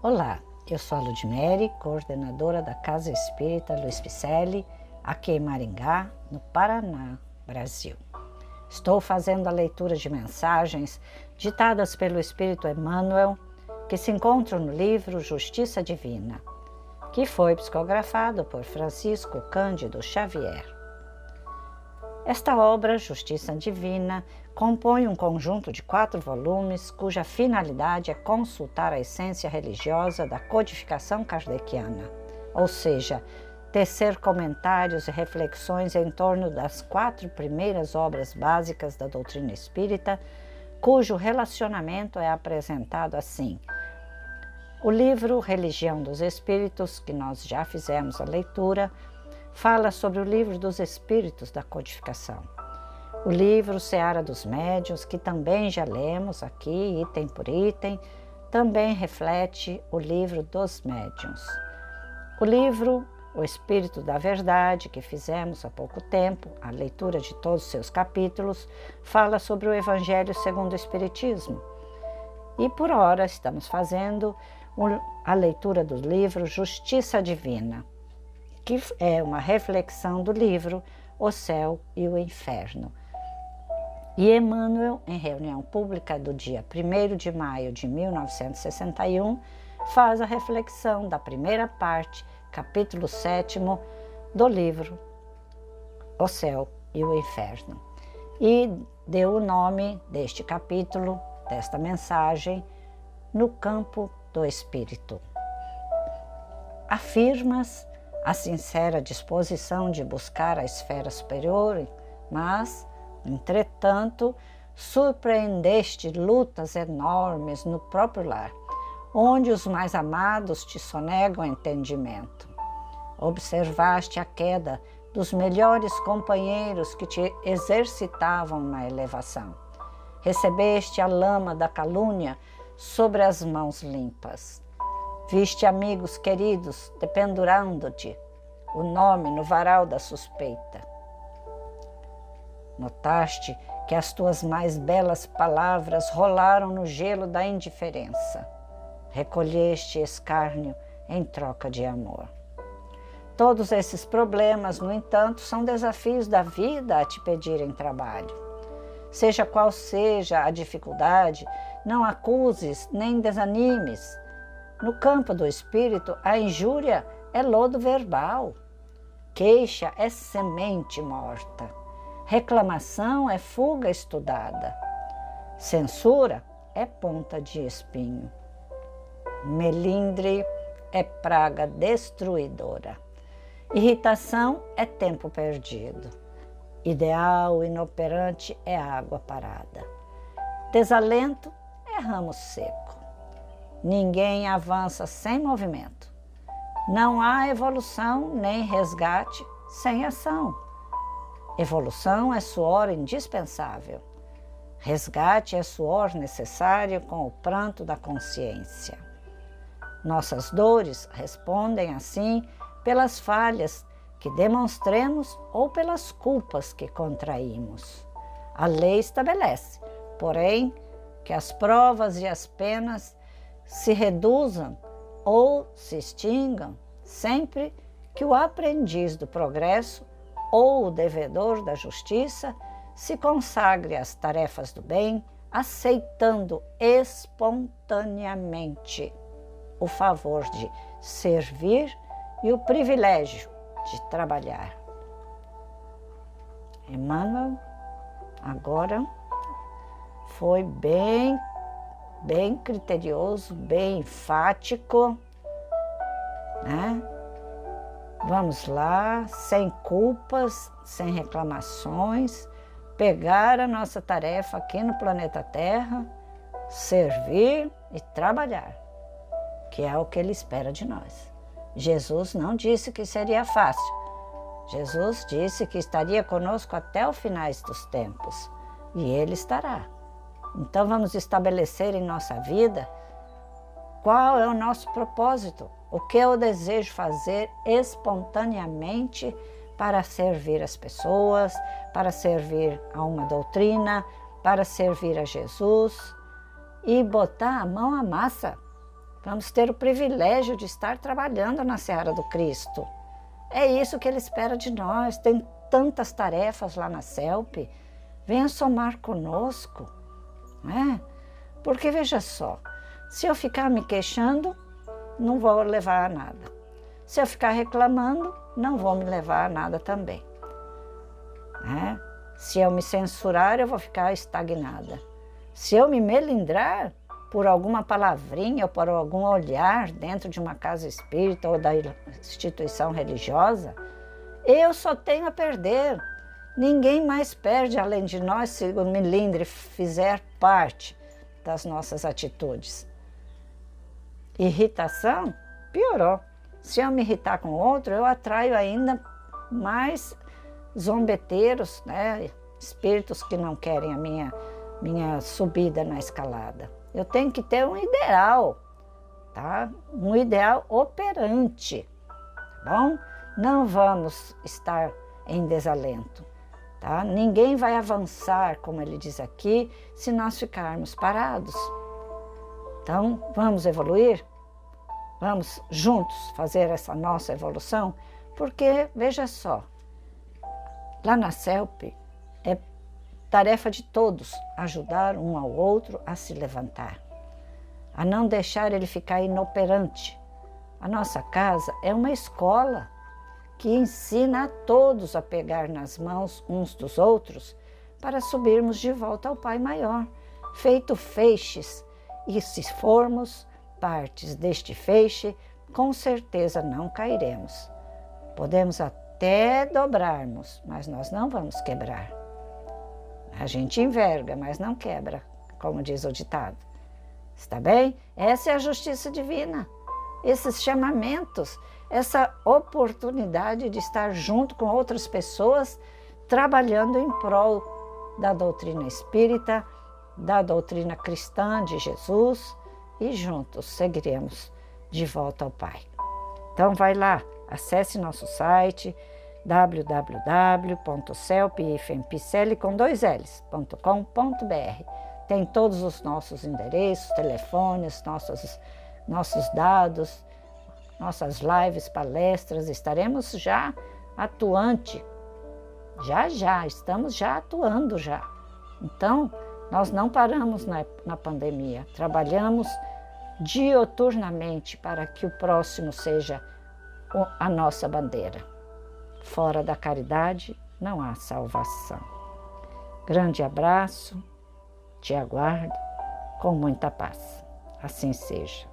Olá, eu sou a Ludmere, coordenadora da Casa Espírita Luiz Picelli, aqui em Maringá, no Paraná, Brasil. Estou fazendo a leitura de mensagens ditadas pelo Espírito Emmanuel, que se encontram no livro Justiça Divina, que foi psicografado por Francisco Cândido Xavier. Esta obra, Justiça Divina, compõe um conjunto de quatro volumes cuja finalidade é consultar a essência religiosa da codificação kardeciana, ou seja, tecer comentários e reflexões em torno das quatro primeiras obras básicas da doutrina espírita, cujo relacionamento é apresentado assim. O livro Religião dos Espíritos, que nós já fizemos a leitura, fala sobre o livro dos Espíritos da Codificação. O livro Seara dos Médiuns, que também já lemos aqui, item por item, também reflete o livro dos Médiuns. O livro O Espírito da Verdade, que fizemos há pouco tempo, a leitura de todos os seus capítulos, fala sobre o Evangelho segundo o Espiritismo. E por hora estamos fazendo a leitura do livro Justiça Divina que é uma reflexão do livro O Céu e o Inferno. E Emmanuel, em reunião pública do dia 1 de maio de 1961, faz a reflexão da primeira parte, capítulo 7 do livro O Céu e o Inferno. E deu o nome deste capítulo, desta mensagem, no campo do Espírito. Afirmas a sincera disposição de buscar a esfera superior, mas, entretanto, surpreendeste lutas enormes no próprio lar, onde os mais amados te sonegam entendimento. Observaste a queda dos melhores companheiros que te exercitavam na elevação. Recebeste a lama da calúnia sobre as mãos limpas. Viste amigos queridos dependurando-te o nome no varal da suspeita. Notaste que as tuas mais belas palavras rolaram no gelo da indiferença. Recolheste escárnio em troca de amor. Todos esses problemas, no entanto, são desafios da vida a te pedirem trabalho. Seja qual seja a dificuldade, não acuses nem desanimes no campo do espírito, a injúria é lodo verbal, queixa é semente morta, reclamação é fuga estudada, censura é ponta de espinho, melindre é praga destruidora, irritação é tempo perdido, ideal inoperante é água parada, desalento é ramo seco. Ninguém avança sem movimento. Não há evolução nem resgate sem ação. Evolução é suor indispensável. Resgate é suor necessário com o pranto da consciência. Nossas dores respondem assim pelas falhas que demonstremos ou pelas culpas que contraímos. A lei estabelece, porém, que as provas e as penas se reduzam ou se extingam sempre que o aprendiz do progresso ou o devedor da justiça se consagre às tarefas do bem, aceitando espontaneamente o favor de servir e o privilégio de trabalhar. Emmanuel agora foi bem bem criterioso, bem enfático, né? Vamos lá, sem culpas, sem reclamações, pegar a nossa tarefa aqui no planeta Terra, servir e trabalhar, que é o que Ele espera de nós. Jesus não disse que seria fácil. Jesus disse que estaria conosco até o finais dos tempos e Ele estará. Então vamos estabelecer em nossa vida qual é o nosso propósito, o que eu desejo fazer espontaneamente para servir as pessoas, para servir a uma doutrina, para servir a Jesus e botar a mão à massa, Vamos ter o privilégio de estar trabalhando na Seara do Cristo. É isso que Ele espera de nós. Tem tantas tarefas lá na CELP. Venha somar conosco. Né? Porque veja só, se eu ficar me queixando, não vou levar a nada. Se eu ficar reclamando, não vou me levar a nada também. Né? Se eu me censurar, eu vou ficar estagnada. Se eu me melindrar por alguma palavrinha ou por algum olhar dentro de uma casa espírita ou da instituição religiosa, eu só tenho a perder. Ninguém mais perde além de nós se o melindre fizer parte das nossas atitudes. Irritação piorou. Se eu me irritar com outro, eu atraio ainda mais zombeteiros, né? espíritos que não querem a minha, minha subida na escalada. Eu tenho que ter um ideal, tá? Um ideal operante, tá bom? Não vamos estar em desalento, tá? Ninguém vai avançar, como ele diz aqui, se nós ficarmos parados. Então, vamos evoluir? Vamos juntos fazer essa nossa evolução? Porque, veja só, lá na CELP é tarefa de todos ajudar um ao outro a se levantar, a não deixar ele ficar inoperante. A nossa casa é uma escola que ensina a todos a pegar nas mãos uns dos outros para subirmos de volta ao Pai Maior, feito feixes e se formos partes deste feixe, com certeza não cairemos. Podemos até dobrarmos, mas nós não vamos quebrar. A gente enverga, mas não quebra, como diz o ditado. Está bem? Essa é a justiça divina. Esses chamamentos, essa oportunidade de estar junto com outras pessoas, trabalhando em prol da doutrina espírita, da doutrina cristã de Jesus e juntos seguiremos de volta ao Pai. Então vai lá, acesse nosso site www.celpifempicele.com.br. Tem todos os nossos endereços, telefones, nossos, nossos dados, nossas lives, palestras. Estaremos já atuante, já já, estamos já atuando já. Então, nós não paramos na, na pandemia, trabalhamos dioturnamente para que o próximo seja a nossa bandeira. Fora da caridade não há salvação. Grande abraço, te aguardo com muita paz. Assim seja.